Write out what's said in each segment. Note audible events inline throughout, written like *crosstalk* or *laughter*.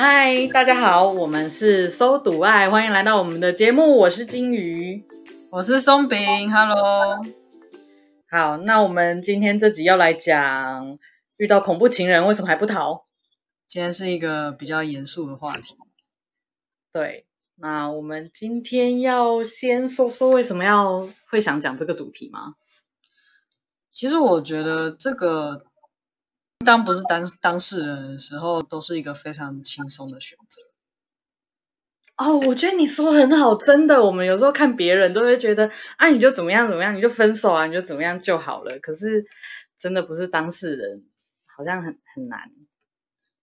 嗨，大家好，我们是搜赌爱，欢迎来到我们的节目。我是金鱼，我是松饼。Hello，好，那我们今天这集要来讲，遇到恐怖情人为什么还不逃？今天是一个比较严肃的话题。对，那我们今天要先说说为什么要会想讲这个主题吗？其实我觉得这个。当不是当当事人的时候，都是一个非常轻松的选择。哦，我觉得你说的很好，真的。我们有时候看别人都会觉得，啊，你就怎么样怎么样，你就分手啊，你就怎么样就好了。可是真的不是当事人，好像很很难。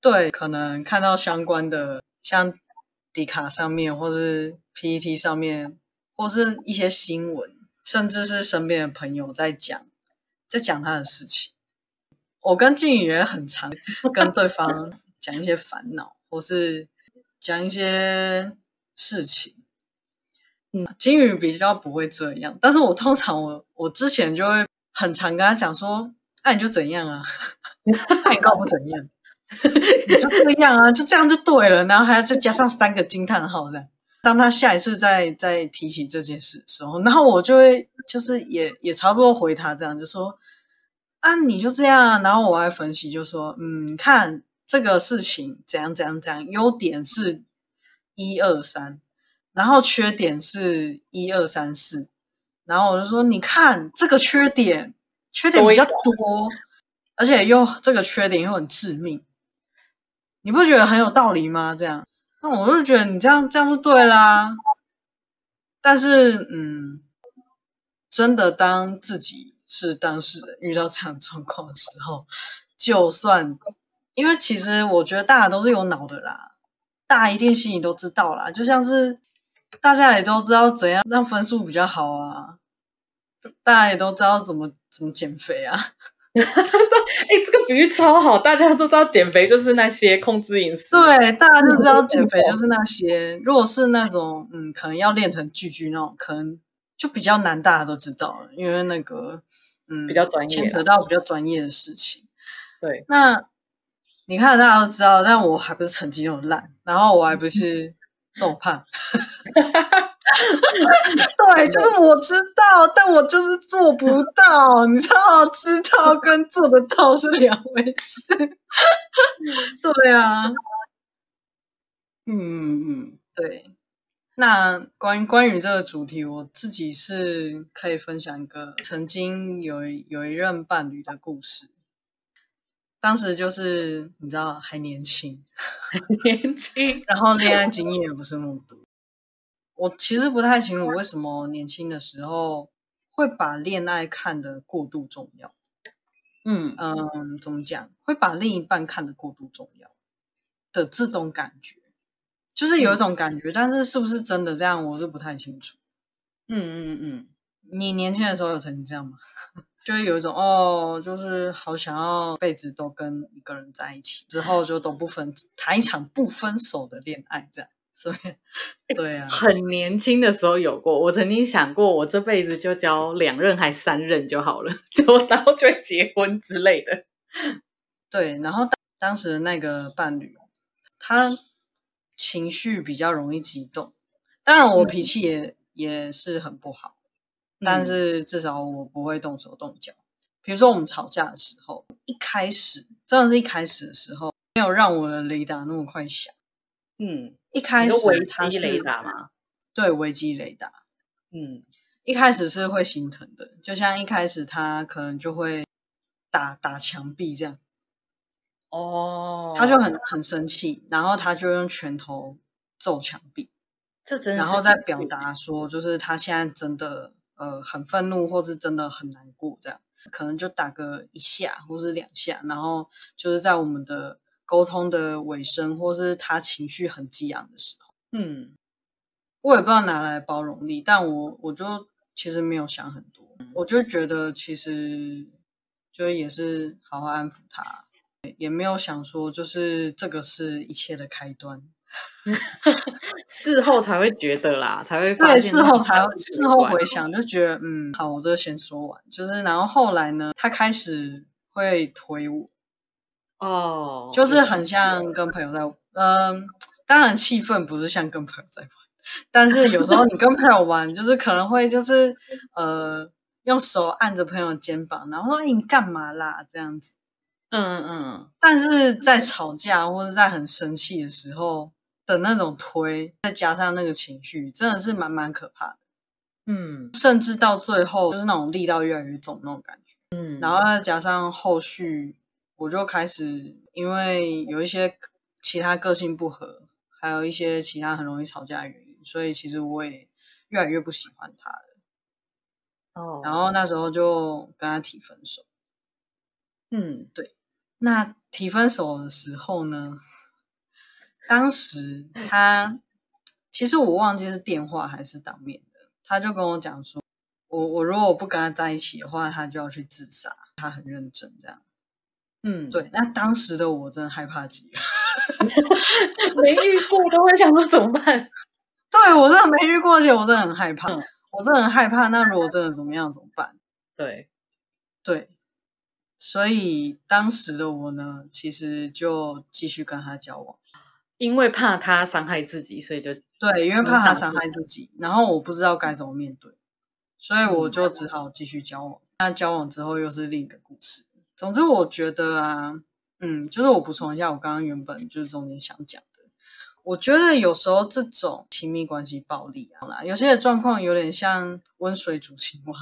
对，可能看到相关的，像迪卡上面，或是 PET 上面，或是一些新闻，甚至是身边的朋友在讲，在讲他的事情。我跟静宇也很常跟对方讲一些烦恼，或是讲一些事情。嗯，金宇比较不会这样，但是我通常我我之前就会很常跟他讲说：“那、啊、你就怎样啊？那 *laughs* 你告不怎样？*laughs* 你就这样啊，就这样就对了。”然后还要再加上三个惊叹号这样。当他下一次再再提起这件事的时候，然后我就会就是也也差不多回他这样，就说。啊，你就这样，然后我还分析，就说，嗯，看这个事情怎样怎样怎样，优点是一二三，然后缺点是一二三四，然后我就说，你看这个缺点，缺点比较多，而且又这个缺点又很致命，你不觉得很有道理吗？这样，那我就觉得你这样这样就对啦。但是，嗯，真的当自己。是当事人遇到这样状况的时候，就算因为其实我觉得大家都是有脑的啦，大家一定心里都知道啦。就像是大家也都知道怎样让分数比较好啊，大家也都知道怎么怎么减肥啊。*laughs* 哎、欸，这个比喻超好，大家都知道减肥就是那些控制饮食，对，大家都知道减肥就是那些。如果是那种嗯，可能要练成巨巨那种，可能。就比较难，大家都知道，因为那个，嗯，比较专业，牵扯到比较专业的事情。对，那你看大家都知道，但我还不是成绩那么烂，然后我还不是这么胖。*laughs* 对，就是我知道，但我就是做不到。你知道，知道跟做得到是两回事。*laughs* 对啊，嗯嗯嗯，对。那关于关于这个主题，我自己是可以分享一个曾经有有一任伴侣的故事。当时就是你知道还年轻，还年轻，然后恋爱经验也不是那么多。我其实不太清楚为什么年轻的时候会把恋爱看得过度重要。嗯嗯，怎么讲？会把另一半看得过度重要的这种感觉。就是有一种感觉，嗯、但是是不是真的这样，我是不太清楚。嗯嗯嗯，你年轻的时候有曾经这样吗？*laughs* 就会有一种哦，就是好想要辈子都跟一个人在一起，之后就都不分，谈一场不分手的恋爱，这样。所以，*laughs* 对啊，很年轻的时候有过。我曾经想过，我这辈子就交两任还三任就好了，*laughs* 就然后就会结婚之类的。对，然后当当时的那个伴侣，他。情绪比较容易激动，当然我脾气也、嗯、也是很不好，但是至少我不会动手动脚。比如说我们吵架的时候，一开始真的是一开始的时候，没有让我的雷达那么快响。嗯，一开始他是雷达吗？对，危机雷达。嗯，一开始是会心疼的，就像一开始他可能就会打打墙壁这样。哦，他就很很生气，然后他就用拳头揍墙壁，这真的，然后再表达说，就是他现在真的呃很愤怒，或是真的很难过，这样。可能就打个一下或是两下，然后就是在我们的沟通的尾声，或是他情绪很激昂的时候，嗯，我也不知道拿来包容力，但我我就其实没有想很多，我就觉得其实就也是好好安抚他。也没有想说，就是这个是一切的开端，*laughs* 事后才会觉得啦，才会对，事后才事后回想就觉得，嗯，好，我这个先说完，就是然后后来呢，他开始会推我，哦，就是很像跟朋友在嗯，当然气氛不是像跟朋友在玩，但是有时候你跟朋友玩，就是可能会就是呃用手按着朋友肩膀，然后说你干嘛啦这样子。嗯嗯嗯。但是在吵架或者在很生气的时候的那种推，再加上那个情绪，真的是蛮蛮可怕的。嗯，甚至到最后就是那种力道越来越重那种感觉。嗯，然后再加上后续，我就开始因为有一些其他个性不合，还有一些其他很容易吵架的原因，所以其实我也越来越不喜欢他了。哦，然后那时候就跟他提分手。嗯，对。那提分手的时候呢，当时他其实我忘记是电话还是当面的，他就跟我讲说。我我如果不跟他在一起的话，他就要去自杀。他很认真这样，嗯，对。那当时的我真的害怕极了，*laughs* 没遇过都会想说怎么办？*laughs* 对，我真的没遇过，而且我真的很害怕，嗯、我真的很害怕。那如果真的怎么样怎么办？对，对。所以当时的我呢，其实就继续跟他交往，因为怕他伤害自己，所以就对，因为怕他伤害自己，然后我不知道该怎么面对。所以我就只好继续交往。那交往之后又是另一个故事。总之，我觉得啊，嗯，就是我补充一下，我刚刚原本就是中间想讲的。我觉得有时候这种亲密关系暴力啊，有些的状况有点像温水煮青蛙。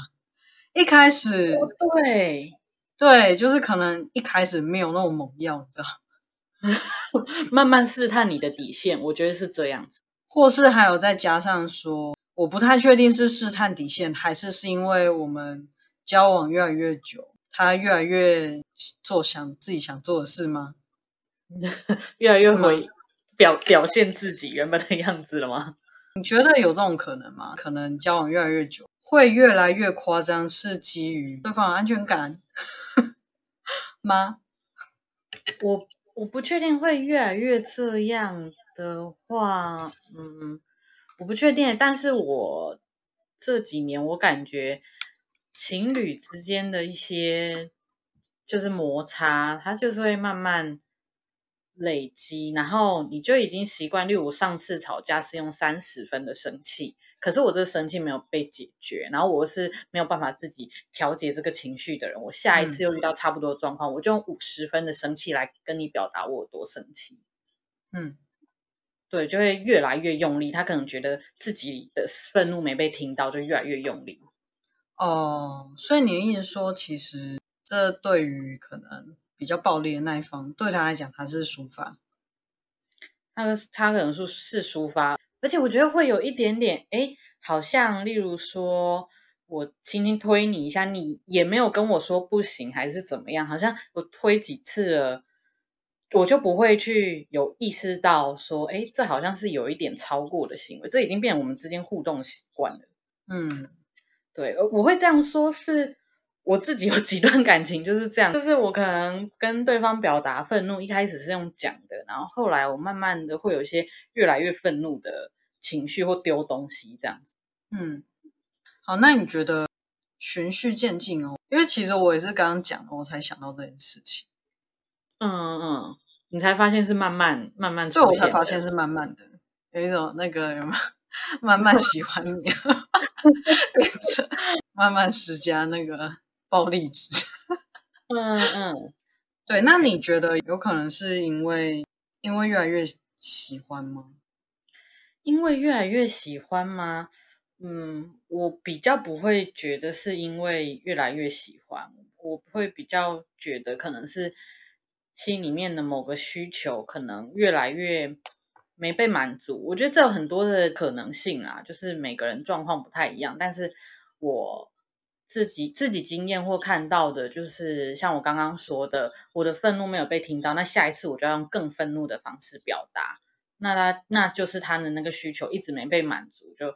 一开始，对对，就是可能一开始没有那种猛药，你知道，*laughs* 慢慢试探你的底线。我觉得是这样子，或是还有再加上说。我不太确定是试探底线，还是是因为我们交往越来越久，他越来越做想自己想做的事吗？*laughs* 越来越会表表现自己原本的样子了吗？你觉得有这种可能吗？可能交往越来越久，会越来越夸张，是基于对方的安全感吗？我我不确定会越来越这样的话，嗯。我不确定，但是我这几年我感觉情侣之间的一些就是摩擦，它就是会慢慢累积，然后你就已经习惯。例如上次吵架是用三十分的生气，可是我这生气没有被解决，然后我是没有办法自己调节这个情绪的人。我下一次又遇到差不多的状况，嗯、我就用五十分的生气来跟你表达我有多生气。嗯。对，就会越来越用力。他可能觉得自己的愤怒没被听到，就越来越用力。哦，所以你的意思说，其实这对于可能比较暴力的那一方，对他来讲，他是抒发。他他可能是是抒发，而且我觉得会有一点点，哎，好像例如说我轻轻推你一下，你也没有跟我说不行，还是怎么样？好像我推几次了。我就不会去有意识到说，哎，这好像是有一点超过的行为，这已经变成我们之间互动习惯了。嗯，对，我会这样说，是我自己有几段感情就是这样，就是我可能跟对方表达愤怒，一开始是用讲的，然后后来我慢慢的会有一些越来越愤怒的情绪或丢东西这样子。嗯，好，那你觉得循序渐进哦？因为其实我也是刚刚讲了，我才想到这件事情。嗯嗯。你才发现是慢慢慢慢，所以我才发现是慢慢的，有一种那个 *laughs* 慢慢喜欢你，*laughs* 变成慢慢施加那个暴力值。嗯嗯，*laughs* 对。那你觉得有可能是因为因为越来越喜欢吗？因为越来越喜欢吗？嗯，我比较不会觉得是因为越来越喜欢，我会比较觉得可能是。心里面的某个需求可能越来越没被满足，我觉得这有很多的可能性啊，就是每个人状况不太一样。但是我自己自己经验或看到的，就是像我刚刚说的，我的愤怒没有被听到，那下一次我就要用更愤怒的方式表达，那他那就是他的那个需求一直没被满足，就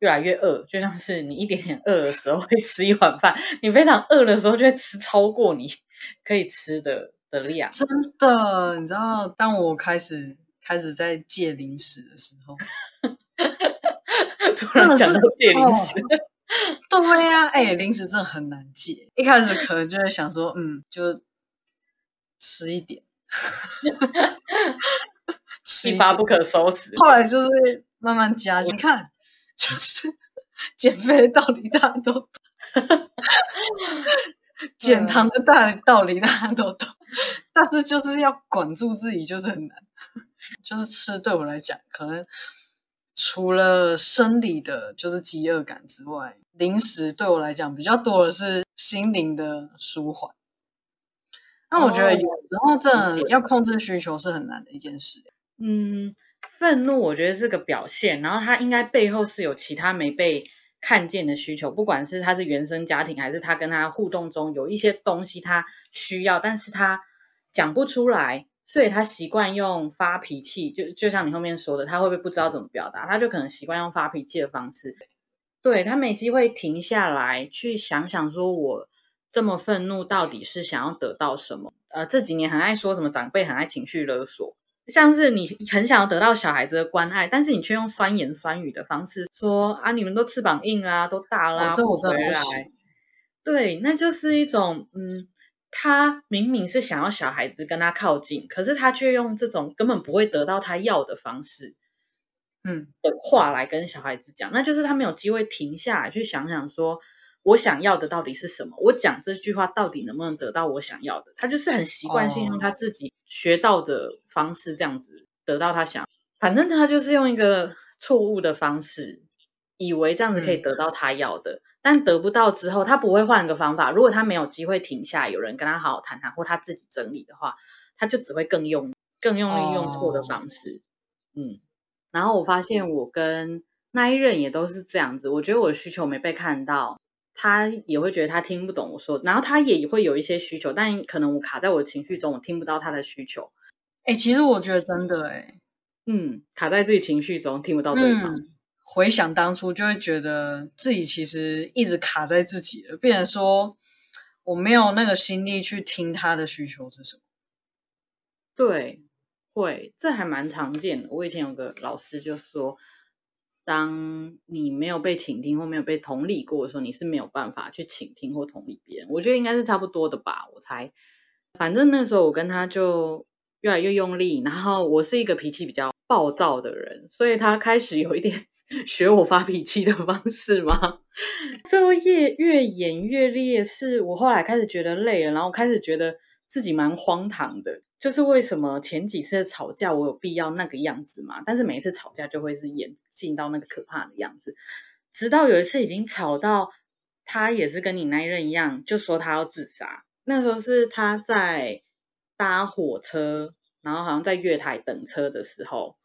越来越饿，就像是你一点点饿的时候会吃一碗饭，你非常饿的时候就会吃超过你 *laughs* 可以吃的。的量真的，你知道，当我开始开始在戒零食的时候，*laughs* 突然讲到戒零食，哦、*laughs* 对呀、啊，*laughs* 哎，零食真的很难戒。一开始可能就会想说，嗯，就吃一点，*laughs* 一发不可收拾。后来就是慢慢加，你看，就是减肥的道理大家都懂，减糖的大道理大家都懂，但是就是要管住自己就是很难。就是吃对我来讲，可能除了生理的，就是饥饿感之外，零食对我来讲比较多的是心灵的舒缓。那我觉得有时候真的要控制需求是很难的一件事。嗯，愤怒我觉得是个表现，然后他应该背后是有其他没被看见的需求，不管是他是原生家庭，还是他跟他互动中有一些东西他需要，但是他讲不出来。所以他习惯用发脾气，就就像你后面说的，他会不会不知道怎么表达？他就可能习惯用发脾气的方式。对，他没机会停下来去想想，说我这么愤怒到底是想要得到什么？呃，这几年很爱说什么长辈很爱情绪勒索，像是你很想要得到小孩子的关爱，但是你却用酸言酸语的方式说啊，你们都翅膀硬啦，都大啦，这我真的不来。对，那就是一种嗯。他明明是想要小孩子跟他靠近，可是他却用这种根本不会得到他要的方式，嗯，的话来跟小孩子讲，那就是他没有机会停下来去想想说，我想要的到底是什么？我讲这句话到底能不能得到我想要的？他就是很习惯性用他自己学到的方式这样子得到他想，反正他就是用一个错误的方式，以为这样子可以得到他要的。嗯但得不到之后，他不会换个方法。如果他没有机会停下，有人跟他好好谈谈，或他自己整理的话，他就只会更用、更用力用错的方式。Oh. 嗯，然后我发现我跟那一任也都是这样子。我觉得我的需求没被看到，他也会觉得他听不懂我说，然后他也会有一些需求，但可能我卡在我的情绪中，我听不到他的需求。哎、欸，其实我觉得真的、欸，哎，嗯，卡在自己情绪中，听不到对方。嗯回想当初，就会觉得自己其实一直卡在自己了，变成说我没有那个心力去听他的需求是什么。对，会，这还蛮常见的。我以前有个老师就说，当你没有被倾听或没有被同理过的时候，你是没有办法去倾听或同理别人。我觉得应该是差不多的吧。我猜，反正那时候我跟他就越来越用力，然后我是一个脾气比较暴躁的人，所以他开始有一点。*laughs* 学我发脾气的方式吗？作业越演越烈，是我后来开始觉得累了，然后开始觉得自己蛮荒唐的。就是为什么前几次吵架我有必要那个样子吗？但是每一次吵架就会是演进到那个可怕的样子，直到有一次已经吵到他也是跟你那一任一样，就说他要自杀。那时候是他在搭火车，然后好像在月台等车的时候，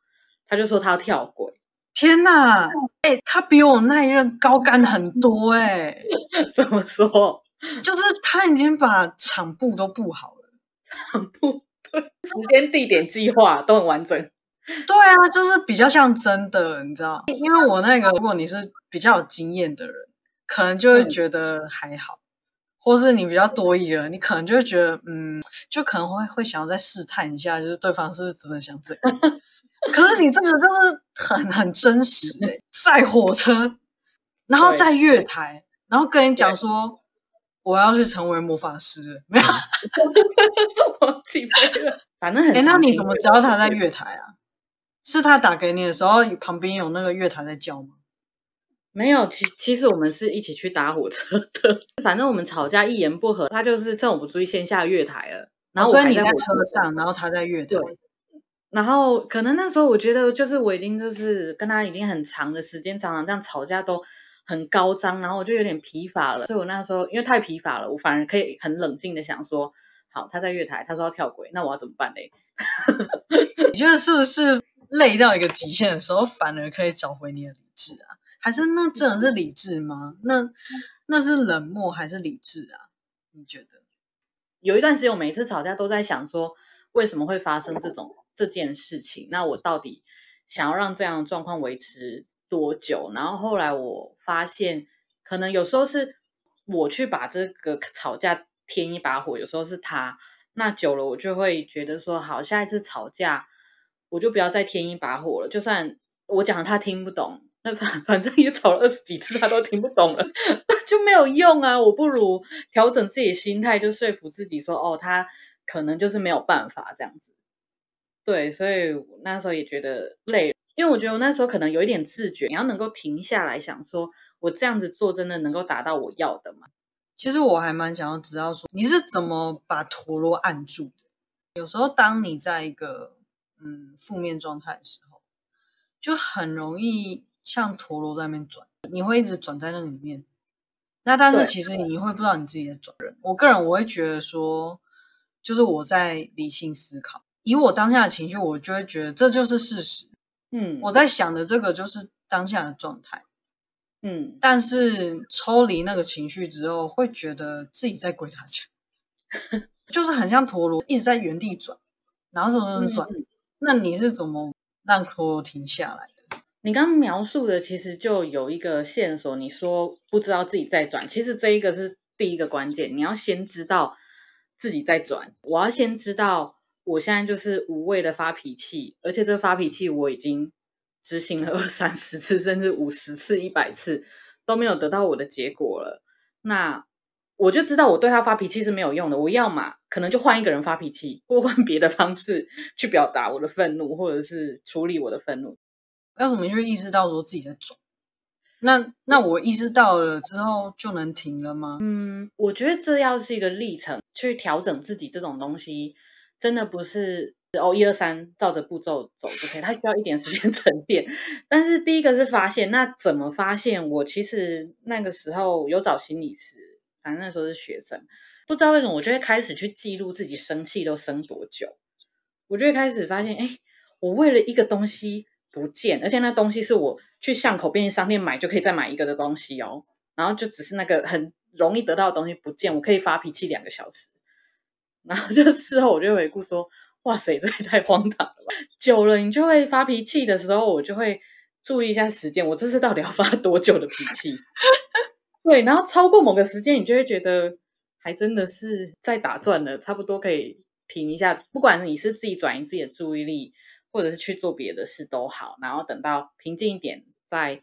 他就说他要跳轨。天呐，哎、欸，他比我那一任高干很多哎、欸。*laughs* 怎么说？就是他已经把场布都布好了，场布对，时间、地点、计划都很完整。对啊，就是比较像真的，你知道？因为我那个，如果你是比较有经验的人，可能就会觉得还好；嗯、或是你比较多疑了，你可能就会觉得，嗯，就可能会会想要再试探一下，就是对方是不是真的想这样。*laughs* 可是你这个就是很很真实哎，在火车，然后在月台，然后跟你讲说我要去成为魔法师，没有，我起飞了。反正很哎，那你怎么知道他在月台啊？是他打给你的时候，旁边有那个月台在叫吗？没有，其其实我们是一起去搭火车的。*laughs* 反正我们吵架一言不合，他就是趁我不注意先下月台了。然后我所以你在车上，然后他在月台。对。然后可能那时候我觉得，就是我已经就是跟他已经很长的时间，常常这样吵架都很高涨，然后我就有点疲乏了。所以我那时候因为太疲乏了，我反而可以很冷静的想说：好，他在月台，他说要跳轨，那我要怎么办嘞？*laughs* 你觉得是不是累到一个极限的时候，反而可以找回你的理智啊？还是那真的是理智吗？那那是冷漠还是理智啊？你觉得？有一段时间，我每次吵架都在想说，为什么会发生这种？这件事情，那我到底想要让这样的状况维持多久？然后后来我发现，可能有时候是我去把这个吵架添一把火，有时候是他。那久了，我就会觉得说，好，下一次吵架我就不要再添一把火了。就算我讲他听不懂，那反反正也吵了二十几次，他都听不懂了，*laughs* 就没有用啊。我不如调整自己心态，就说服自己说，哦，他可能就是没有办法这样子。对，所以那时候也觉得累，因为我觉得我那时候可能有一点自觉，你要能够停下来想说，我这样子做真的能够达到我要的吗？其实我还蛮想要知道说，你是怎么把陀螺按住的？有时候当你在一个嗯负面状态的时候，就很容易像陀螺在那边转，你会一直转在那里面。那但是其实你会不知道你自己在转人。我个人我会觉得说，就是我在理性思考。以我当下的情绪，我就会觉得这就是事实。嗯，我在想的这个就是当下的状态。嗯，但是抽离那个情绪之后，会觉得自己在鬼打墙，*laughs* 就是很像陀螺一直在原地转，然后怎么怎么转。嗯，那你是怎么让陀螺停下来的？你刚刚描述的其实就有一个线索，你说不知道自己在转，其实这一个是第一个关键，你要先知道自己在转。我要先知道。我现在就是无谓的发脾气，而且这个发脾气我已经执行了二三十次，甚至五十次、一百次都没有得到我的结果了。那我就知道我对他发脾气是没有用的。我要嘛，可能就换一个人发脾气，或换别的方式去表达我的愤怒，或者是处理我的愤怒。要怎么去意识到说自己在转？那那我意识到了之后就能停了吗？嗯，我觉得这要是一个历程，去调整自己这种东西。真的不是哦，一二三，照着步骤走就可以，它需要一点时间 *laughs* 沉淀。但是第一个是发现，那怎么发现？我其实那个时候有找心理师，反正那时候是学生，不知道为什么，我就会开始去记录自己生气都生多久。我就会开始发现，哎，我为了一个东西不见，而且那东西是我去巷口便利商店买就可以再买一个的东西哦，然后就只是那个很容易得到的东西不见，我可以发脾气两个小时。然后就事后我就回顾说，哇塞，这也太荒唐了吧！久了你就会发脾气的时候，我就会注意一下时间，我这次到底要发多久的脾气？*laughs* 对，然后超过某个时间，你就会觉得还真的是在打转了，差不多可以停一下。不管你是自己转移自己的注意力，或者是去做别的事都好，然后等到平静一点再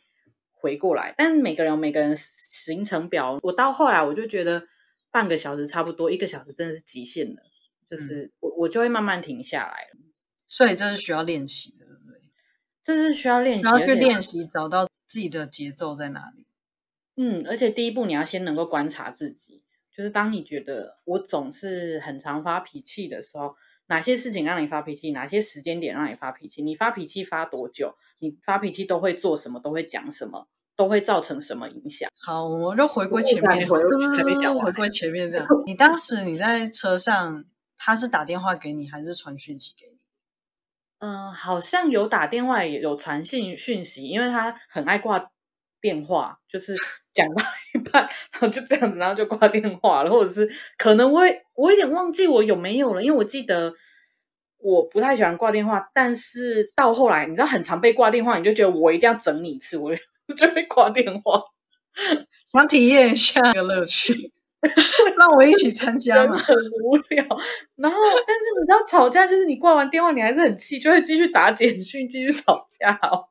回过来。但是每个人有每个人行程表，我到后来我就觉得。半个小时差不多，一个小时真的是极限了，就是我我就会慢慢停下来。所以这是需要练习的，对不对？这是需要练习，需要去练习找到自己的节奏在哪里。嗯，而且第一步你要先能够观察自己，就是当你觉得我总是很常发脾气的时候，哪些事情让你发脾气，哪些时间点让你发脾气，你发脾气发多久，你发脾气都会做什么，都会讲什么。都会造成什么影响？好，我就回归前面，回归前面这样。*laughs* 你当时你在车上，他是打电话给你，还是传讯息给你？嗯、呃，好像有打电话，也有传信讯息，因为他很爱挂电话，就是 *laughs* 讲到一半，然后就这样子，然后就挂电话了，或者是可能我我有点忘记我有没有了，因为我记得我不太喜欢挂电话，但是到后来，你知道很常被挂电话，你就觉得我一定要整你一次，我。就会挂电话，*laughs* 想体验一下这个乐趣，*laughs* 让我一起参加嘛。很无聊，然后但是你知道吵架就是你挂完电话你还是很气，就会继续打简讯继续吵架哦。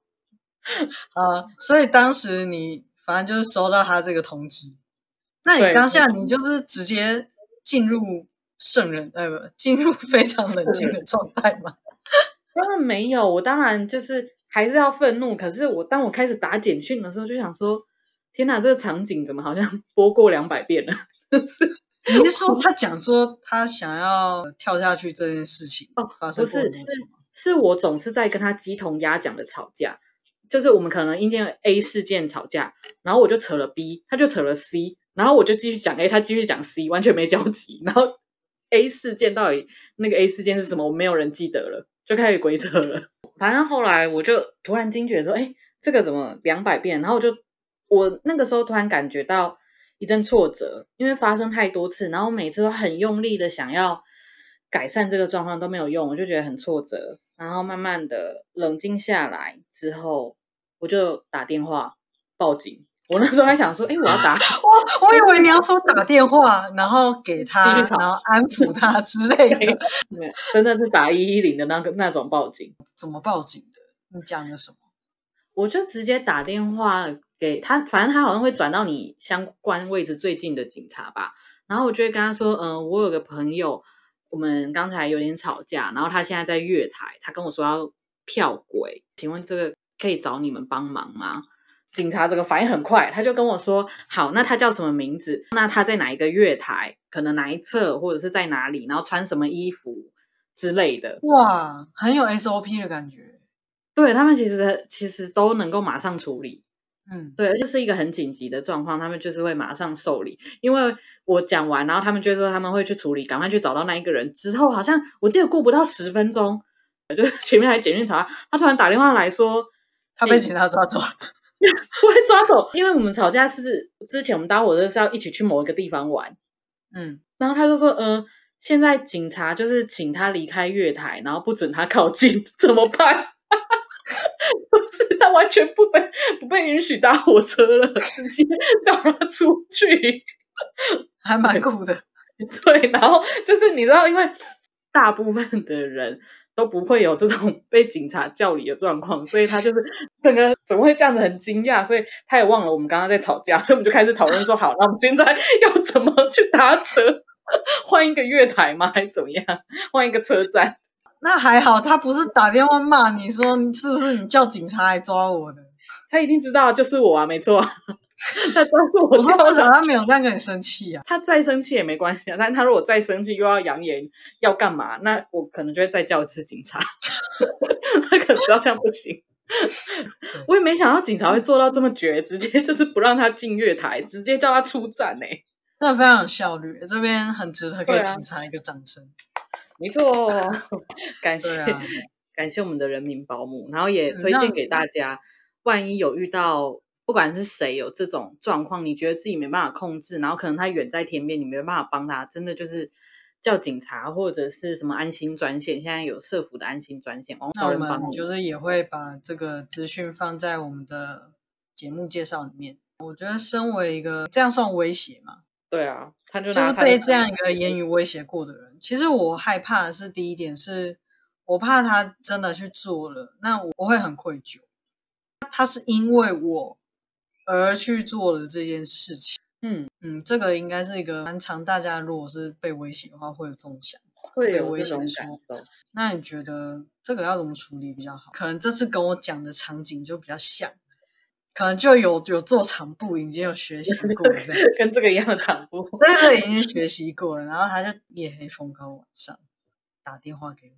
啊，所以当时你反正就是收到他这个通知，那你当下你就是直接进入圣人，呃，不，进入非常冷静的状态吗？*laughs* 当然没有，我当然就是。还是要愤怒，可是我当我开始打简讯的时候，就想说：天哪，这个场景怎么好像 *laughs* 播过两百遍了？你是说他讲说他想要跳下去这件事情？哦，不是，是是我总是在跟他鸡同鸭讲的吵架，就是我们可能因为 A 事件吵架，然后我就扯了 B，他就扯了 C，然后我就继续讲 A，他继续讲 C，完全没交集。然后 A 事件到底那个 A 事件是什么？我没有人记得了，就开始鬼扯了。反正后来我就突然惊觉说：“哎，这个怎么两百遍？”然后我就我那个时候突然感觉到一阵挫折，因为发生太多次，然后每次都很用力的想要改善这个状况都没有用，我就觉得很挫折。然后慢慢的冷静下来之后，我就打电话报警。我那时候还想说：“哎，我要打 *laughs* 我，我以为你要说打电话，然后给他，然后安抚他之类的。真的是打一一零的那个那种报警。”怎么报警的？你讲了什么？我就直接打电话给他，反正他好像会转到你相关位置最近的警察吧。然后我就会跟他说：“嗯、呃，我有个朋友，我们刚才有点吵架，然后他现在在月台，他跟我说要跳轨，请问这个可以找你们帮忙吗？警察这个反应很快，他就跟我说：“好，那他叫什么名字？那他在哪一个月台？可能哪一侧，或者是在哪里？然后穿什么衣服之类的。”哇，很有 SOP 的感觉。对，他们其实其实都能够马上处理。嗯，对，就是一个很紧急的状况，他们就是会马上受理。因为我讲完，然后他们就说他们会去处理，赶快去找到那一个人。之后好像我记得过不到十分钟，就是前面还检讯查，他突然打电话来说他被警察抓走了。*laughs* 不会抓走，因为我们吵架是之前我们搭火车是要一起去某一个地方玩，嗯，然后他就说，嗯、呃，现在警察就是请他离开月台，然后不准他靠近，*laughs* 怎么办？*laughs* 不是，他完全不被不被允许搭火车了，直接叫他出去，还蛮酷的。对，然后就是你知道，因为大部分的人。都不会有这种 *laughs* 被警察叫离的状况，所以他就是整个怎么会这样子很惊讶，所以他也忘了我们刚刚在吵架，所以我们就开始讨论说，好，那我们现在要怎么去搭车，换一个月台吗？还是怎么样？换一个车站？那还好，他不是打电话骂你说是不是你叫警察来抓我的？他一定知道就是我啊，没错。他抓住我，我说至少他没有这样跟你生气啊。*laughs* 他再生气也没关系啊，但他如果再生气又要扬言要干嘛，那我可能就会再叫一次警察。*laughs* 他可能知道这样不行。我也没想到警察会做到这么绝，直接就是不让他进月台，直接叫他出站呢、欸，真的非常有效率。这边很值得给警察一个掌声。*laughs* 没错，感谢、啊、感谢我们的人民保姆，然后也推荐给大家，嗯、万一有遇到。不管是谁有这种状况，你觉得自己没办法控制，然后可能他远在天边，你没办法帮他，真的就是叫警察或者是什么安心专线，现在有社福的安心专线，哦，那我们就是也会把这个资讯放在我们的节目介绍里面。我觉得身为一个这样算威胁吗？对啊，他就就是被这样一个言语威胁过的人。其实我害怕的是第一点是，我怕他真的去做了，那我会很愧疚。他是因为我。而去做了这件事情，嗯嗯，这个应该是一个蛮常，大家如果是被威胁的话，会有这种想法，会有这种感受。那你觉得这个要怎么处理比较好？可能这次跟我讲的场景就比较像，可能就有有做场布，已经有学习过了，*laughs* 跟这个一样的场布，对对，已经学习过了。然后他就夜黑风高晚上打电话给我，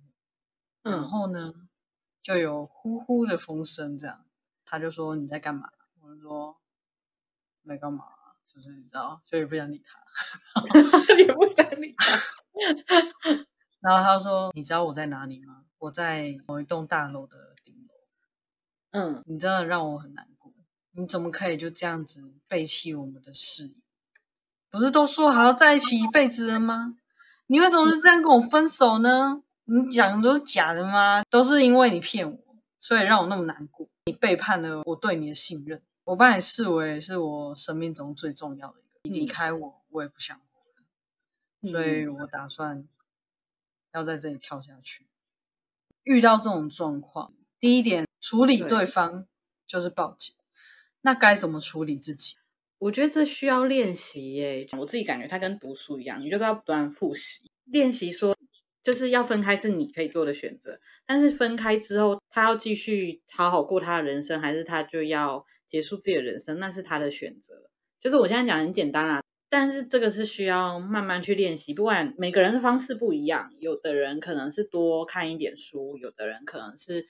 嗯、然后呢就有呼呼的风声，这样他就说你在干嘛？我就说。没干嘛，就是你知道，就也不想理他，*laughs* 也不想理他。然后他说：“你知道我在哪里吗？我在某一栋大楼的顶楼。”嗯，你真的让我很难过。你怎么可以就这样子背弃我们的誓言？不是都说好要在一起一辈子了吗？你为什么是这样跟我分手呢？你讲的都是假的吗？都是因为你骗我，所以让我那么难过。你背叛了我对你的信任。我把你视为是我生命中最重要的一个，你离开我，我也不想活了，嗯，所以我打算要在这里跳下去。遇到这种状况，第一点处理对方就是报警，那该怎么处理自己？我觉得这需要练习耶。我自己感觉它跟读书一样，你就是要不断复习练习，说就是要分开是你可以做的选择，但是分开之后，他要继续好好过他的人生，还是他就要。结束自己的人生，那是他的选择。就是我现在讲很简单啊，但是这个是需要慢慢去练习。不管每个人的方式不一样，有的人可能是多看一点书，有的人可能是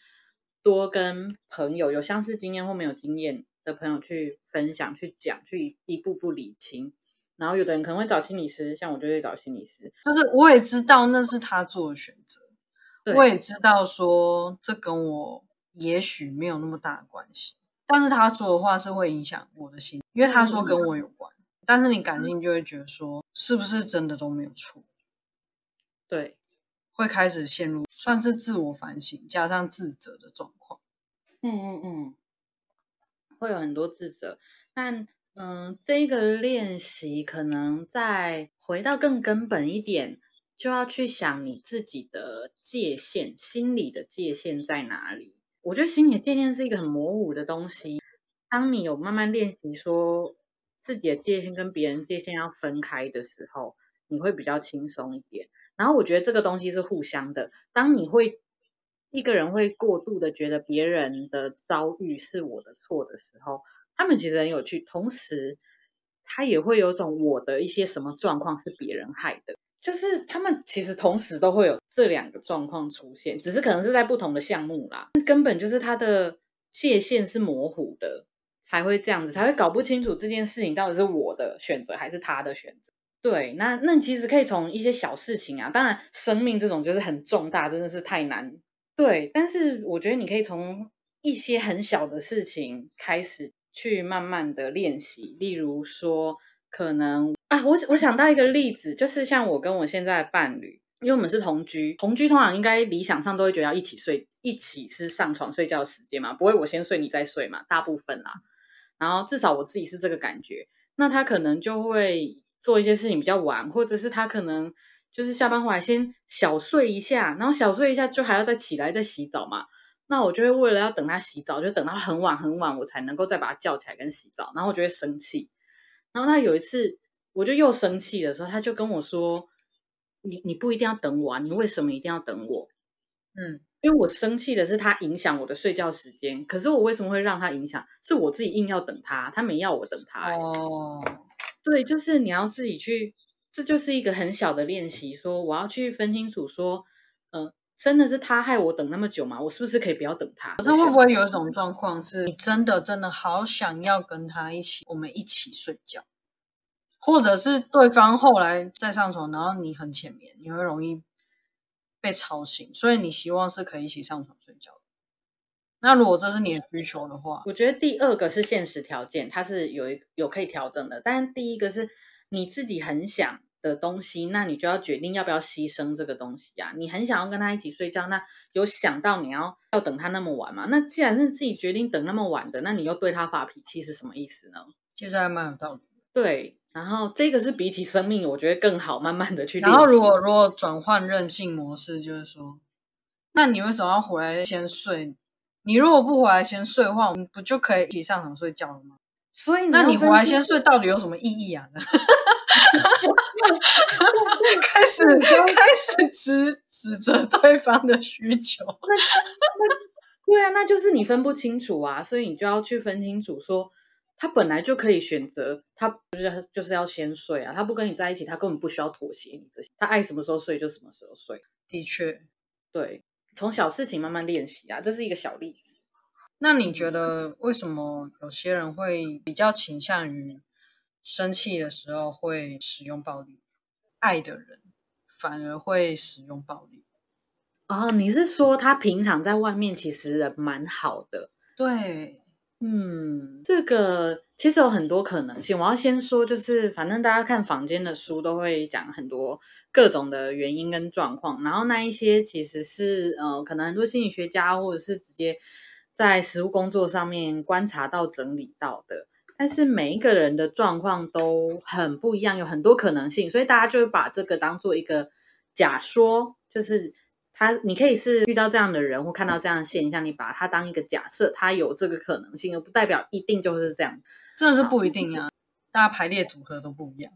多跟朋友有相似经验或没有经验的朋友去分享、去讲、去一步步理清。然后有的人可能会找心理师，像我就会找心理师。就是我也知道那是他做的选择，我也知道说这跟我也许没有那么大的关系。但是他说的话是会影响我的心，因为他说跟我有关。嗯、但是你感性就会觉得说，是不是真的都没有错？对，会开始陷入算是自我反省加上自责的状况。嗯嗯嗯，会有很多自责。但嗯，这个练习可能再回到更根本一点，就要去想你自己的界限，心理的界限在哪里？我觉得心理界限是一个很模糊的东西。当你有慢慢练习说自己的界限跟别人界限要分开的时候，你会比较轻松一点。然后我觉得这个东西是互相的。当你会一个人会过度的觉得别人的遭遇是我的错的时候，他们其实很有趣。同时，他也会有种我的一些什么状况是别人害的，就是他们其实同时都会有这两个状况出现，只是可能是在不同的项目啦。根本就是他的界限是模糊的，才会这样子，才会搞不清楚这件事情到底是我的选择还是他的选择。对，那那其实可以从一些小事情啊，当然生命这种就是很重大，真的是太难。对，但是我觉得你可以从一些很小的事情开始去慢慢的练习，例如说，可能啊，我我想到一个例子，就是像我跟我现在的伴侣，因为我们是同居，同居通常应该理想上都会觉得要一起睡，一起是上床睡觉的时间嘛，不会我先睡你再睡嘛，大部分啦。然后至少我自己是这个感觉，那他可能就会做一些事情比较晚，或者是他可能。就是下班回来先小睡一下，然后小睡一下就还要再起来再洗澡嘛。那我就会为了要等他洗澡，就等到很晚很晚，我才能够再把他叫起来跟洗澡。然后我就会生气。然后他有一次，我就又生气的时候，他就跟我说：“你你不一定要等我啊，你为什么一定要等我？”嗯，因为我生气的是他影响我的睡觉时间。可是我为什么会让他影响？是我自己硬要等他，他没要我等他欸。哦，对，就是你要自己去。这就是一个很小的练习，说我要去分清楚，说，呃，真的是他害我等那么久吗？我是不是可以不要等他？可是会不会有一种状况是，你真的真的好想要跟他一起，我们一起睡觉，或者是对方后来再上床，然后你很浅眠，你会容易被吵醒，所以你希望是可以一起上床睡觉。那如果这是你的需求的话，我觉得第二个是现实条件，它是有一有可以调整的，但第一个是。你自己很想的东西，那你就要决定要不要牺牲这个东西呀、啊。你很想要跟他一起睡觉，那有想到你要要等他那么晚吗？那既然是自己决定等那么晚的，那你又对他发脾气是什么意思呢？其实还蛮有道理。对，然后这个是比起生命，我觉得更好，慢慢的去。然后如果如果转换任性模式，就是说，那你为什么要回来先睡？你如果不回来先睡的话，我们不就可以一起上床睡觉了吗？所以你那你回来先睡到底有什么意义啊？*laughs* *laughs* 开始开始指 *laughs* 指责对方的需求，*laughs* 那那对啊，那就是你分不清楚啊，所以你就要去分清楚说，说他本来就可以选择，他不是就是要先睡啊，他不跟你在一起，他根本不需要妥协你这些，他爱什么时候睡就什么时候睡。的确，对，从小事情慢慢练习啊，这是一个小例子。那你觉得为什么有些人会比较倾向于？生气的时候会使用暴力，爱的人反而会使用暴力。哦，你是说他平常在外面其实人蛮好的？对，嗯，这个其实有很多可能性。我要先说，就是反正大家看房间的书都会讲很多各种的原因跟状况，然后那一些其实是呃，可能很多心理学家或者是直接在实务工作上面观察到、整理到的。但是每一个人的状况都很不一样，有很多可能性，所以大家就会把这个当做一个假说，就是他，你可以是遇到这样的人或看到这样的现象，你把它当一个假设，它有这个可能性，而不代表一定就是这样。真的是不一定啊，大家排列组合都不一样。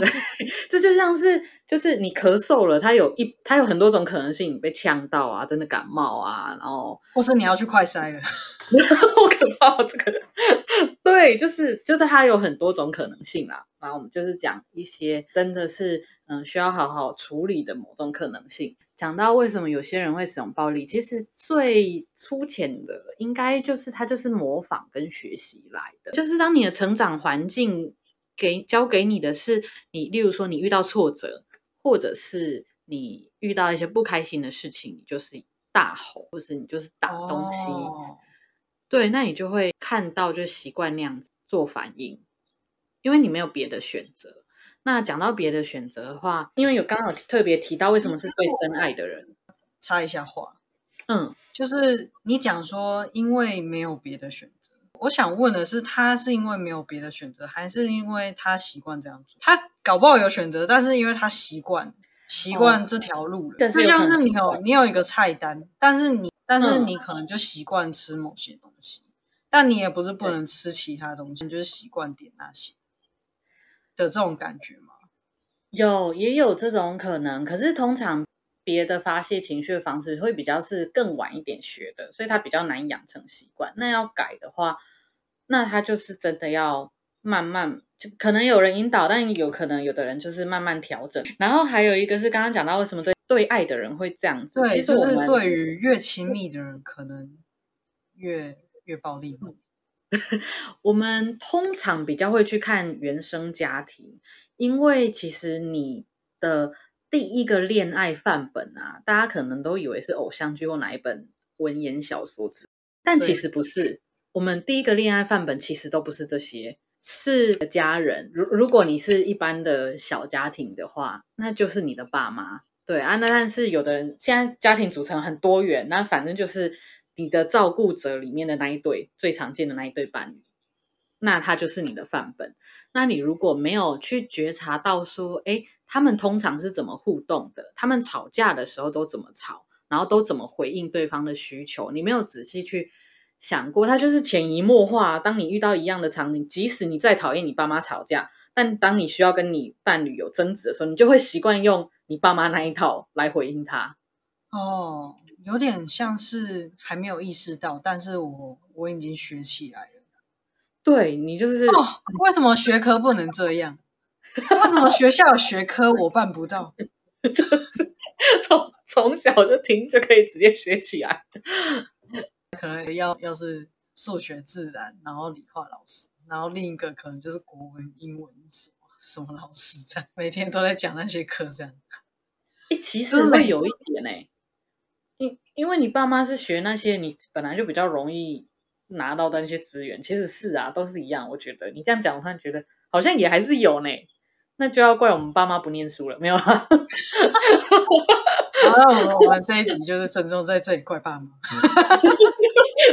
对，*laughs* 这就像是，就是你咳嗽了，它有一，它有很多种可能性，你被呛到啊，真的感冒啊，然后或是你要去快筛了，*laughs* 好可怕，这个，*laughs* 对，就是就是它有很多种可能性啦。然后我们就是讲一些真的是嗯需要好好处理的某种可能性。讲到为什么有些人会使用暴力，其实最粗浅的应该就是它就是模仿跟学习来的，就是当你的成长环境。给教给你的是你，例如说你遇到挫折，或者是你遇到一些不开心的事情，你就是大吼，或是你就是打东西，哦、对，那你就会看到就习惯那样子做反应，因为你没有别的选择。那讲到别的选择的话，因为有刚刚有特别提到为什么是对深爱的人，插一下话，嗯，就是你讲说因为没有别的选择。我想问的是，他是因为没有别的选择，还是因为他习惯这样做？他搞不好有选择，但是因为他习惯习惯这条路了。就、哦、像是你有你有一个菜单，但是你但是你可能就习惯吃某些东西，嗯、但你也不是不能吃其他东西，你就是习惯点那些的这种感觉吗？有也有这种可能，可是通常别的发泄情绪的方式会比较是更晚一点学的，所以他比较难养成习惯。那要改的话，那他就是真的要慢慢，就可能有人引导，但有可能有的人就是慢慢调整。然后还有一个是刚刚讲到为什么对对爱的人会这样子，对，其实就是对于越亲密的人可能越越暴力。*laughs* 我们通常比较会去看原生家庭。因为其实你的第一个恋爱范本啊，大家可能都以为是偶像剧或哪一本文言小说子，但其实不是。我们第一个恋爱范本其实都不是这些，是家人。如如果你是一般的小家庭的话，那就是你的爸妈。对啊，那但是有的人现在家庭组成很多元，那反正就是你的照顾者里面的那一对最常见的那一对伴侣，那他就是你的范本。那你如果没有去觉察到说，诶，他们通常是怎么互动的？他们吵架的时候都怎么吵？然后都怎么回应对方的需求？你没有仔细去想过，他就是潜移默化。当你遇到一样的场景，即使你再讨厌你爸妈吵架，但当你需要跟你伴侣有争执的时候，你就会习惯用你爸妈那一套来回应他。哦，有点像是还没有意识到，但是我我已经学起来了。对，你就是哦，为什么学科不能这样？为什么学校的学科我办不到？*laughs* 就是从从小就听就可以直接学起来。可能要要是数学、自然，然后理化老师，然后另一个可能就是国文、英文什么什么老师这样，每天都在讲那些课这样。哎，其实会有一点哎，因因为你爸妈是学那些，你本来就比较容易。拿到的那些资源，其实是啊，都是一样。我觉得你这样讲，我突然觉得好像也还是有呢。那就要怪我们爸妈不念书了，没有啊？*laughs* 好，那我们我们这一集就是郑重在这里怪爸妈。*laughs*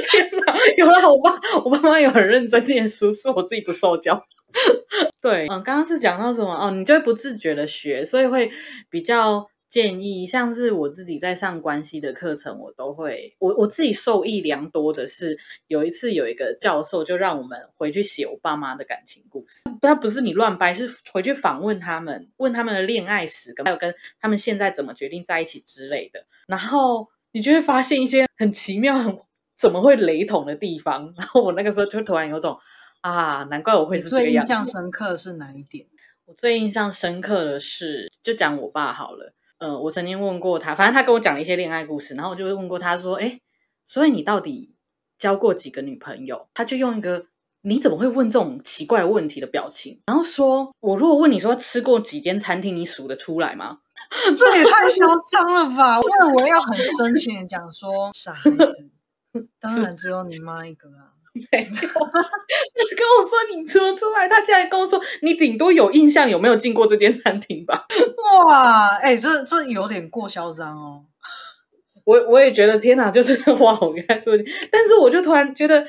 天哪，有了，我爸我爸妈有很认真念书，是我自己不受教。*laughs* 对，嗯，刚刚是讲到什么？哦，你就会不自觉的学，所以会比较。建议像是我自己在上关系的课程，我都会我我自己受益良多的是，有一次有一个教授就让我们回去写我爸妈的感情故事，他不是你乱掰，是回去访问他们，问他们的恋爱史，还有跟他们现在怎么决定在一起之类的，然后你就会发现一些很奇妙、很怎么会雷同的地方，*laughs* 然后我那个时候就突然有种啊，难怪我会是这个样子。最印象深刻是哪一点？我最印象深刻的是，就讲我爸好了。呃，我曾经问过他，反正他跟我讲了一些恋爱故事，然后我就问过他说：“哎，所以你到底交过几个女朋友？”他就用一个“你怎么会问这种奇怪问题”的表情，然后说：“我如果问你说吃过几间餐厅，你数得出来吗？”这也太嚣张了吧！因为我要很深情的讲说，傻孩子，*laughs* 当然只有你妈一个啊。*laughs* 没有，你跟我说你说出来，他竟然跟我说你顶多有印象有没有进过这间餐厅吧？*laughs* 哇，哎、欸，这这有点过嚣张哦。我我也觉得天哪，就是哇，我原来做，但是我就突然觉得，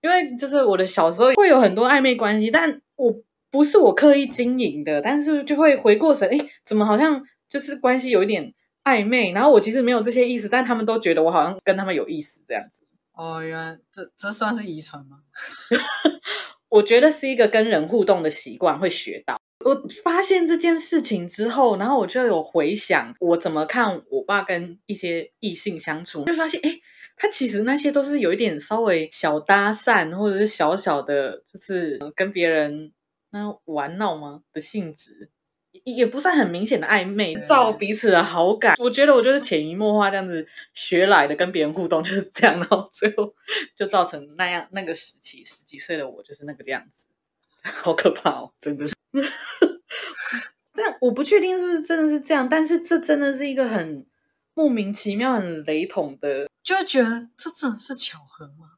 因为就是我的小时候会有很多暧昧关系，但我不是我刻意经营的，但是就会回过神，哎，怎么好像就是关系有一点暧昧，然后我其实没有这些意思，但他们都觉得我好像跟他们有意思这样子。哦，原来这这算是遗传吗？*laughs* 我觉得是一个跟人互动的习惯，会学到。我发现这件事情之后，然后我就有回想我怎么看我爸跟一些异性相处，就发现，哎，他其实那些都是有一点稍微小搭讪，或者是小小的，就是跟别人那玩闹吗的性质。也不算很明显的暧昧，造彼此的好感。我觉得我就是潜移默化这样子学来的，跟别人互动就是这样，然后最后就造成那样那个时期十几岁的我就是那个样子，好可怕哦，真的是。*laughs* 但我不确定是不是真的是这样，但是这真的是一个很莫名其妙、很雷同的，就觉得这真的是巧合吗？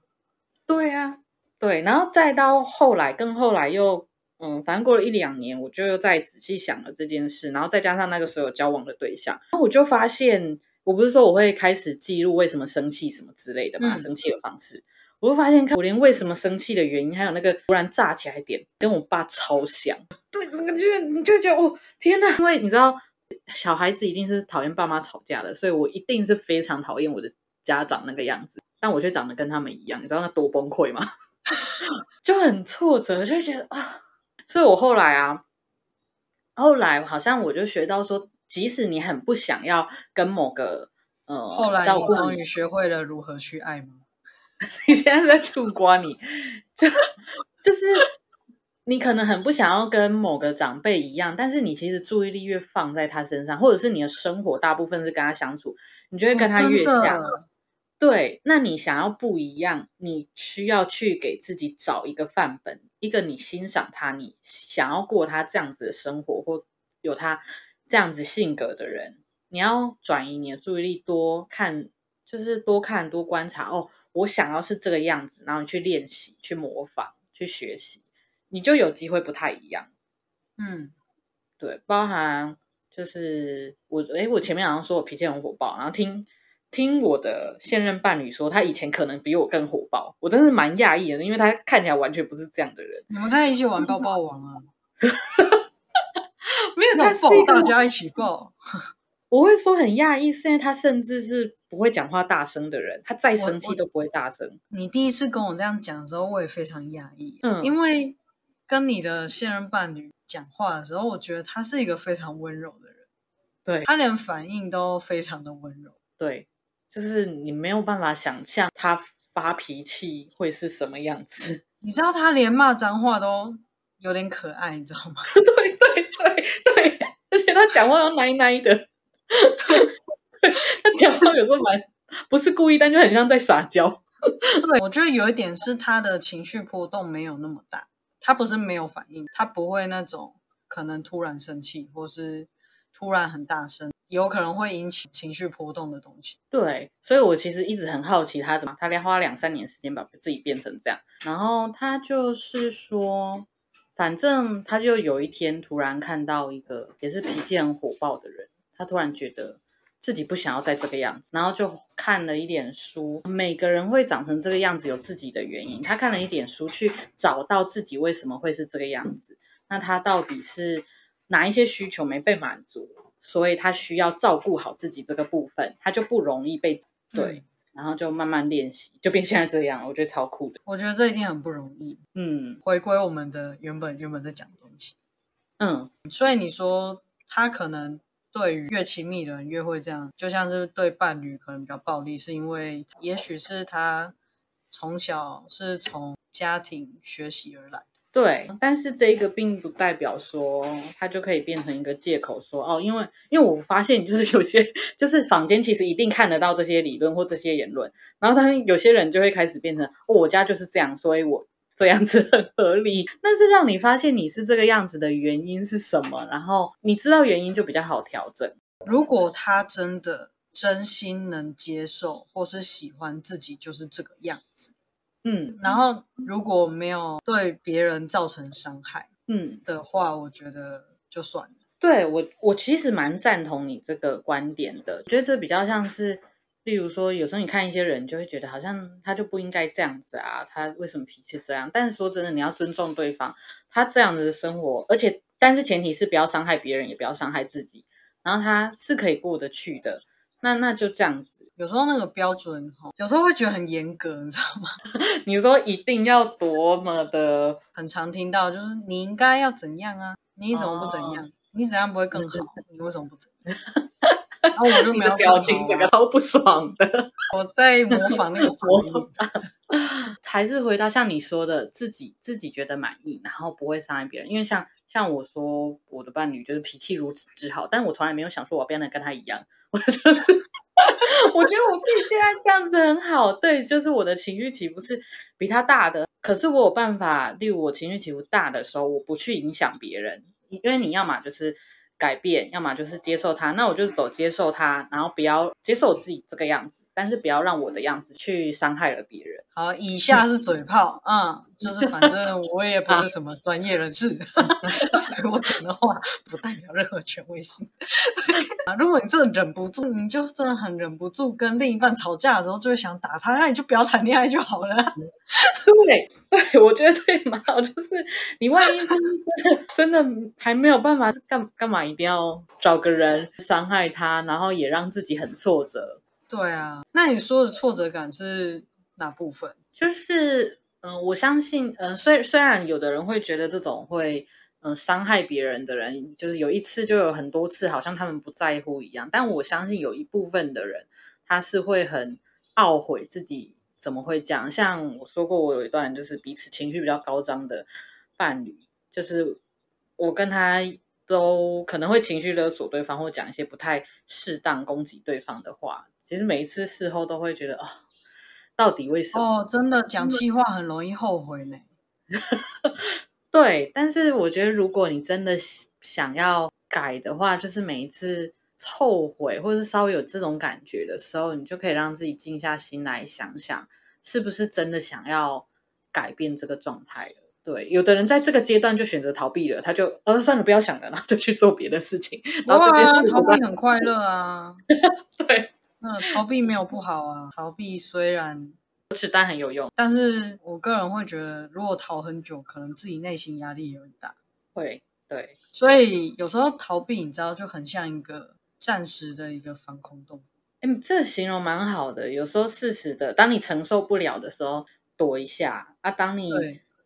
对啊，对，然后再到后来，更后来又。嗯，反正过了一两年，我就又再仔细想了这件事，然后再加上那个时候有交往的对象，那我就发现，我不是说我会开始记录为什么生气什么之类的嘛，嗯、生气的方式，我就发现，我连为什么生气的原因，还有那个突然炸起来点，跟我爸超像。*laughs* 对，这个就你就觉得哦，天哪！因为你知道，小孩子一定是讨厌爸妈吵架的，所以我一定是非常讨厌我的家长那个样子，但我却长得跟他们一样，你知道那多崩溃吗？*laughs* 就很挫折，就觉得啊。所以我后来啊，后来好像我就学到说，即使你很不想要跟某个呃，后来你终于学会了如何去爱吗？*laughs* 你现在是在触刮你，就就是你可能很不想要跟某个长辈一样，但是你其实注意力越放在他身上，或者是你的生活大部分是跟他相处，你就会跟他越像。对，那你想要不一样，你需要去给自己找一个范本，一个你欣赏他，你想要过他这样子的生活，或有他这样子性格的人，你要转移你的注意力，多看，就是多看多观察。哦，我想要是这个样子，然后你去练习、去模仿、去学习，你就有机会不太一样。嗯，对，包含就是我，诶，我前面好像说我脾气很火爆，然后听。听我的现任伴侣说，他以前可能比我更火爆，我真是蛮讶异的，因为他看起来完全不是这样的人。你们可以一起玩爆爆王啊？*laughs* 没有，他是大家一起爆。我会说很讶异，是因为他甚至是不会讲话大声的人，他再生气都不会大声。你第一次跟我这样讲的时候，我也非常讶异。嗯，因为跟你的现任伴侣讲话的时候，我觉得他是一个非常温柔的人，对，他连反应都非常的温柔，对。就是你没有办法想象他发脾气会是什么样子。*laughs* 你知道他连骂脏话都有点可爱，你知道吗？*laughs* 对对对对，而且他讲话要奶奶的，*laughs* 对，他讲话有时候蛮不是故意，但就很像在撒娇。对，我觉得有一点是他的情绪波动没有那么大，他不是没有反应，他不会那种可能突然生气或是突然很大声。有可能会引起情绪波动的东西。对，所以我其实一直很好奇他怎么，他连花两三年时间把自己变成这样。然后他就是说，反正他就有一天突然看到一个也是脾气很火爆的人，他突然觉得自己不想要再这个样子，然后就看了一点书。每个人会长成这个样子有自己的原因，他看了一点书去找到自己为什么会是这个样子。那他到底是哪一些需求没被满足？所以他需要照顾好自己这个部分，他就不容易被对，然后就慢慢练习，就变现在这样，我觉得超酷的。我觉得这一定很不容易。嗯，回归我们的原本原本在讲的东西。嗯，所以你说他可能对于越亲密的人越会这样，就像是对伴侣可能比较暴力，是因为也许是他从小是从家庭学习而来。对，但是这个并不代表说他就可以变成一个借口说，说哦，因为因为我发现就是有些就是坊间其实一定看得到这些理论或这些言论，然后他有些人就会开始变成，哦，我家就是这样，所以我这样子很合理。但是让你发现你是这个样子的原因是什么，然后你知道原因就比较好调整。如果他真的真心能接受或是喜欢自己就是这个样子。嗯，然后如果没有对别人造成伤害，嗯的话，我觉得就算了。对，我，我其实蛮赞同你这个观点的。我觉得这比较像是，例如说，有时候你看一些人，就会觉得好像他就不应该这样子啊，他为什么脾气这样？但是说真的，你要尊重对方，他这样子的生活，而且但是前提是不要伤害别人，也不要伤害自己，然后他是可以过得去的。那那就这样子。有时候那个标准哈，有时候会觉得很严格，你知道吗？*laughs* 你说一定要多么的，很常听到就是你应该要怎样啊？你怎么不怎样？哦、你怎样不会更好？你为什么不怎样？然 *laughs* 后我就没有、啊、表情，这个超不爽的。我在模仿那个 *laughs* 模仿，还是回到像你说的，自己自己觉得满意，然后不会伤害别人。因为像像我说，我的伴侣就是脾气如此之好，但我从来没有想说我要变得跟他一样。我就是，我觉得我自己现在这样子很好，对，就是我的情绪起伏是比他大的，可是我有办法，例如我情绪起伏大的时候，我不去影响别人，因为你要么就是改变，要么就是接受他，那我就走接受他，然后不要接受我自己这个样子。但是不要让我的样子去伤害了别人。好，以下是嘴炮，嗯，就是反正我也不是什么专业人士，*laughs* 所以我讲的话不代表任何权威性。*laughs* 啊，如果你真的忍不住，你就真的很忍不住跟另一半吵架的时候，就会想打他，那你就不要谈恋爱就好了。对，*laughs* 对，我觉得这也蛮好，就是你万一真的真的还没有办法，干干嘛一定要找个人伤害他，然后也让自己很挫折。对啊，那你说的挫折感是哪部分？就是，嗯、我相信，嗯、呃，虽虽然有的人会觉得这种会嗯、呃，伤害别人的人，就是有一次就有很多次，好像他们不在乎一样。但我相信有一部分的人，他是会很懊悔自己怎么会这样。像我说过，我有一段就是彼此情绪比较高涨的伴侣，就是我跟他都可能会情绪勒索对方，或讲一些不太适当攻击对方的话。其实每一次事后都会觉得啊、哦，到底为什么？哦，真的讲气话很容易后悔呢。*laughs* 对，但是我觉得，如果你真的想要改的话，就是每一次后悔或者是稍微有这种感觉的时候，你就可以让自己静下心来想想，是不是真的想要改变这个状态了。对，有的人在这个阶段就选择逃避了，他就呃、哦、算了，不要想了，然后就去做别的事情。然后这件事逃避很快乐啊。*laughs* 对，嗯，逃避没有不好啊，逃避虽然。是，但很有用。但是我个人会觉得，如果逃很久，可能自己内心压力也很大。会，对。所以有时候逃避，你知道，就很像一个暂时的一个防空洞。哎，这形容蛮好的。有时候适时的，当你承受不了的时候，躲一下啊。当你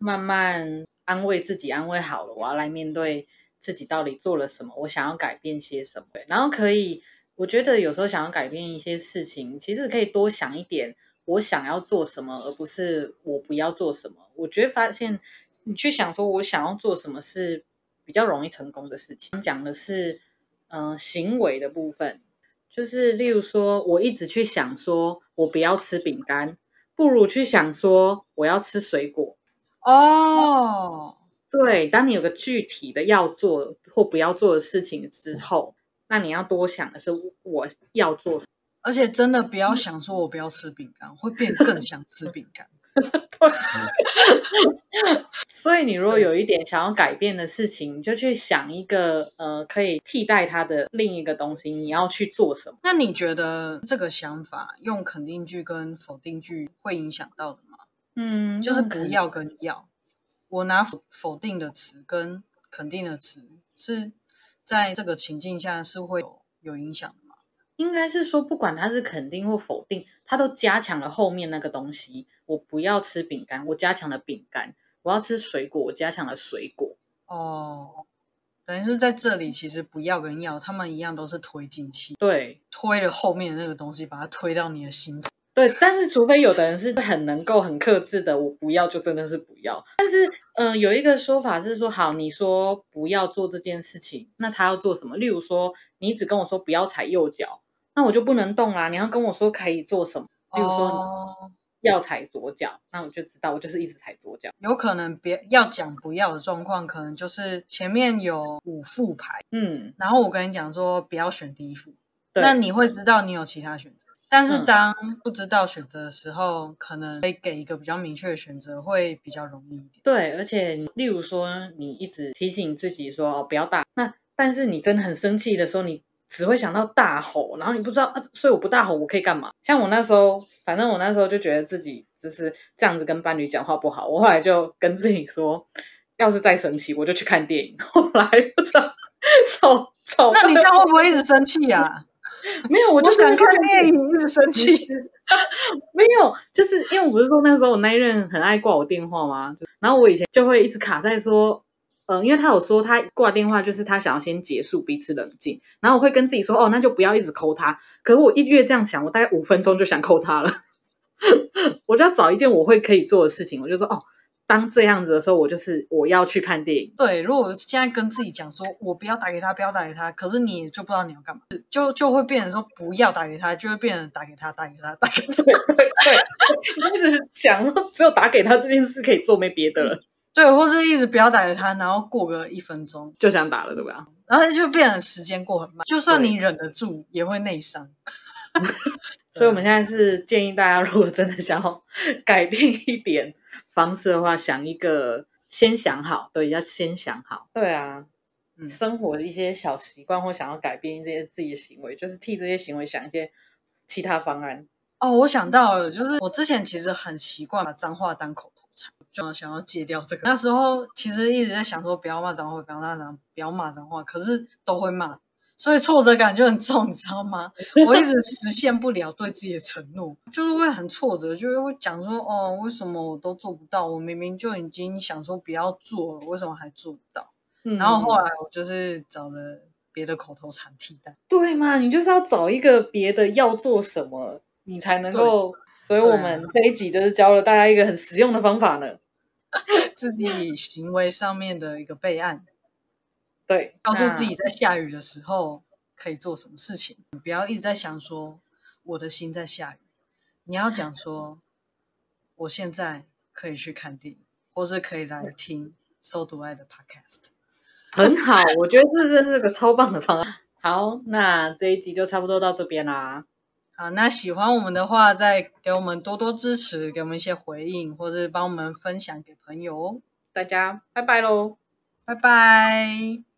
慢慢安慰自己，安慰好了，我要来面对自己到底做了什么，我想要改变些什么。然后可以，我觉得有时候想要改变一些事情，其实可以多想一点。我想要做什么，而不是我不要做什么。我觉得发现你去想说，我想要做什么是比较容易成功的事情。讲的是，嗯、行为的部分，就是例如说，我一直去想说我不要吃饼干，不如去想说我要吃水果。哦，对，当你有个具体的要做或不要做的事情之后，那你要多想的是我要做什么。而且真的不要想说，我不要吃饼干，会变更想吃饼干。*laughs* 所以你如果有一点想要改变的事情，你就去想一个呃可以替代它的另一个东西，你要去做什么？那你觉得这个想法用肯定句跟否定句会影响到的吗？嗯，就是不要跟要。我拿否否定的词跟肯定的词是在这个情境下是会有有影响的吗。应该是说，不管它是肯定或否定，它都加强了后面那个东西。我不要吃饼干，我加强了饼干；我要吃水果，我加强了水果。哦，等于是在这里，其实不要跟要，他们一样都是推进器。对，推了后面那个东西，把它推到你的心头。对，但是除非有的人是很能够很克制的，我不要就真的是不要。但是，嗯、呃，有一个说法是说，好，你说不要做这件事情，那他要做什么？例如说，你只跟我说不要踩右脚。那我就不能动啦！你要跟我说可以做什么？例如说要踩左脚，oh, 那我就知道，我就是一直踩左脚。有可能别要讲不要的状况，可能就是前面有五副牌，嗯，然后我跟你讲说不要选第一副，那你会知道你有其他选择。但是当不知道选择的时候，嗯、可能可以给一个比较明确的选择，会比较容易一点。对，而且例如说你一直提醒自己说哦不要大，那但是你真的很生气的时候，你。只会想到大吼，然后你不知道啊，所以我不大吼，我可以干嘛？像我那时候，反正我那时候就觉得自己就是这样子跟伴侣讲话不好，我后来就跟自己说，要是再生气，我就去看电影。后来不知道吵 *laughs* 吵，那你这样会不会一直生气呀？*laughs* 没有，我就想看电影，一直生气。*laughs* 没有，就是因为我不是说那时候我那一任很爱挂我电话吗？然后我以前就会一直卡在说。嗯、呃，因为他有说他挂电话就是他想要先结束彼此冷静，然后我会跟自己说，哦，那就不要一直抠他。可是我一越这样想，我大概五分钟就想抠他了。*laughs* 我就要找一件我会可以做的事情，我就说，哦，当这样子的时候，我就是我要去看电影。对，如果我现在跟自己讲说，我不要打给他，不要打给他，可是你就不知道你要干嘛，就就会变成说不要打给他，就会变成打给他，打给他，打给他。对对对，一直想说只有打给他这件事可以做，没别的了。对，或是一直不要打给他，然后过个一分钟就想打了，对吧？然后就变成时间过很慢，就算你忍得住，也会内伤。*laughs* 所以，我们现在是建议大家，如果真的想要改变一点方式的话，想一个，先想好，对，要先想好。对啊，嗯，生活的一些小习惯，或想要改变这些自己的行为，就是替这些行为想一些其他方案。哦，我想到了，就是我之前其实很习惯把脏话当口头禅。就想要戒掉这个，那时候其实一直在想说不要骂脏话，不要骂脏话，不要骂脏话，可是都会骂，所以挫折感就很重，你知道吗？我一直实现不了对自己的承诺，就是会很挫折，就是会讲说哦，为什么我都做不到？我明明就已经想说不要做了，为什么还做不到？嗯、然后后来我就是找了别的口头禅替代。对嘛？你就是要找一个别的要做什么，你才能够。所以我们这一集就是教了大家一个很实用的方法呢，*laughs* 自己行为上面的一个备案。对，告诉自己在下雨的时候可以做什么事情，你不要一直在想说我的心在下雨，你要讲说我现在可以去看电影，或是可以来听《So Do I》的 Podcast。很好，我觉得这真是个超棒的方案。好，那这一集就差不多到这边啦。好，那喜欢我们的话，再给我们多多支持，给我们一些回应，或是帮我们分享给朋友哦。大家拜拜喽，拜拜。